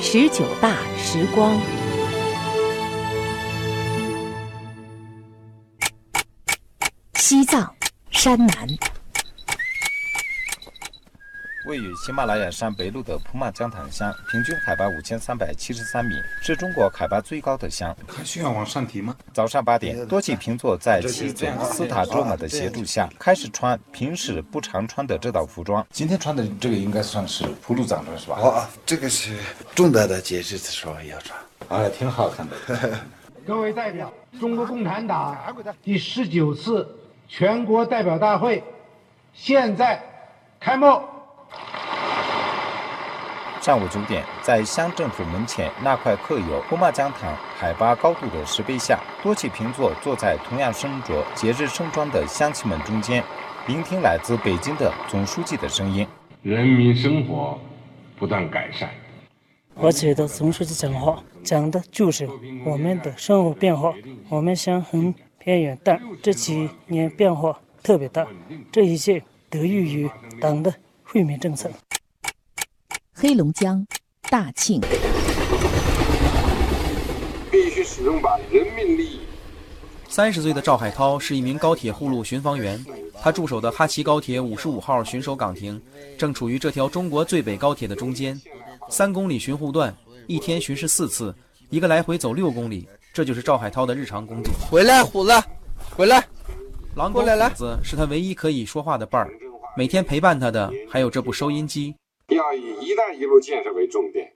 十九大时光。西藏山南，位于喜马拉雅山北麓的普玛江塘乡，平均海拔五千三百七十三米，是中国海拔最高的乡。还需要往上提吗？早上八点，多起平座在妻子斯塔卓玛的协助下，开始穿平时不常穿的这套服装。今天穿的这个应该算是普鲁藏装是吧？哦，这个是重大的节日的时候要穿。哎，挺好看的。各位代表，中国共产党第十九次全国代表大会现在开幕。上午九点，在乡政府门前那块刻有“普玛江塘”海拔高度的石碑下，多起平座坐在同样身着节日盛装的乡亲们中间，聆听来自北京的总书记的声音。人民生活不断改善。我觉得总书记讲话讲的就是我们的生活变化。我们乡很偏远，但这几年变化特别大，这一切得益于党的惠民政策。黑龙江大庆，必须始终把人民利益。三十岁的赵海涛是一名高铁护路巡防员，他驻守的哈齐高铁五十五号巡守岗亭正处于这条中国最北高铁的中间。三公里巡护段，一天巡视四次，一个来回走六公里，这就是赵海涛的日常工作。回来，虎子，回来。狼狗虎子是他唯一可以说话的伴儿，每天陪伴他的还有这部收音机。要以“一带一路”建设为重点。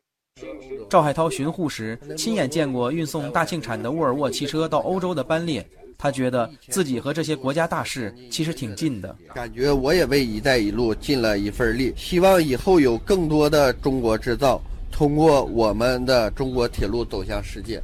赵海涛巡护时，亲眼见过运送大庆产的沃尔沃汽车到欧洲的班列，他觉得自己和这些国家大事其实挺近的。感觉我也为“一带一路”尽了一份力，希望以后有更多的中国制造通过我们的中国铁路走向世界。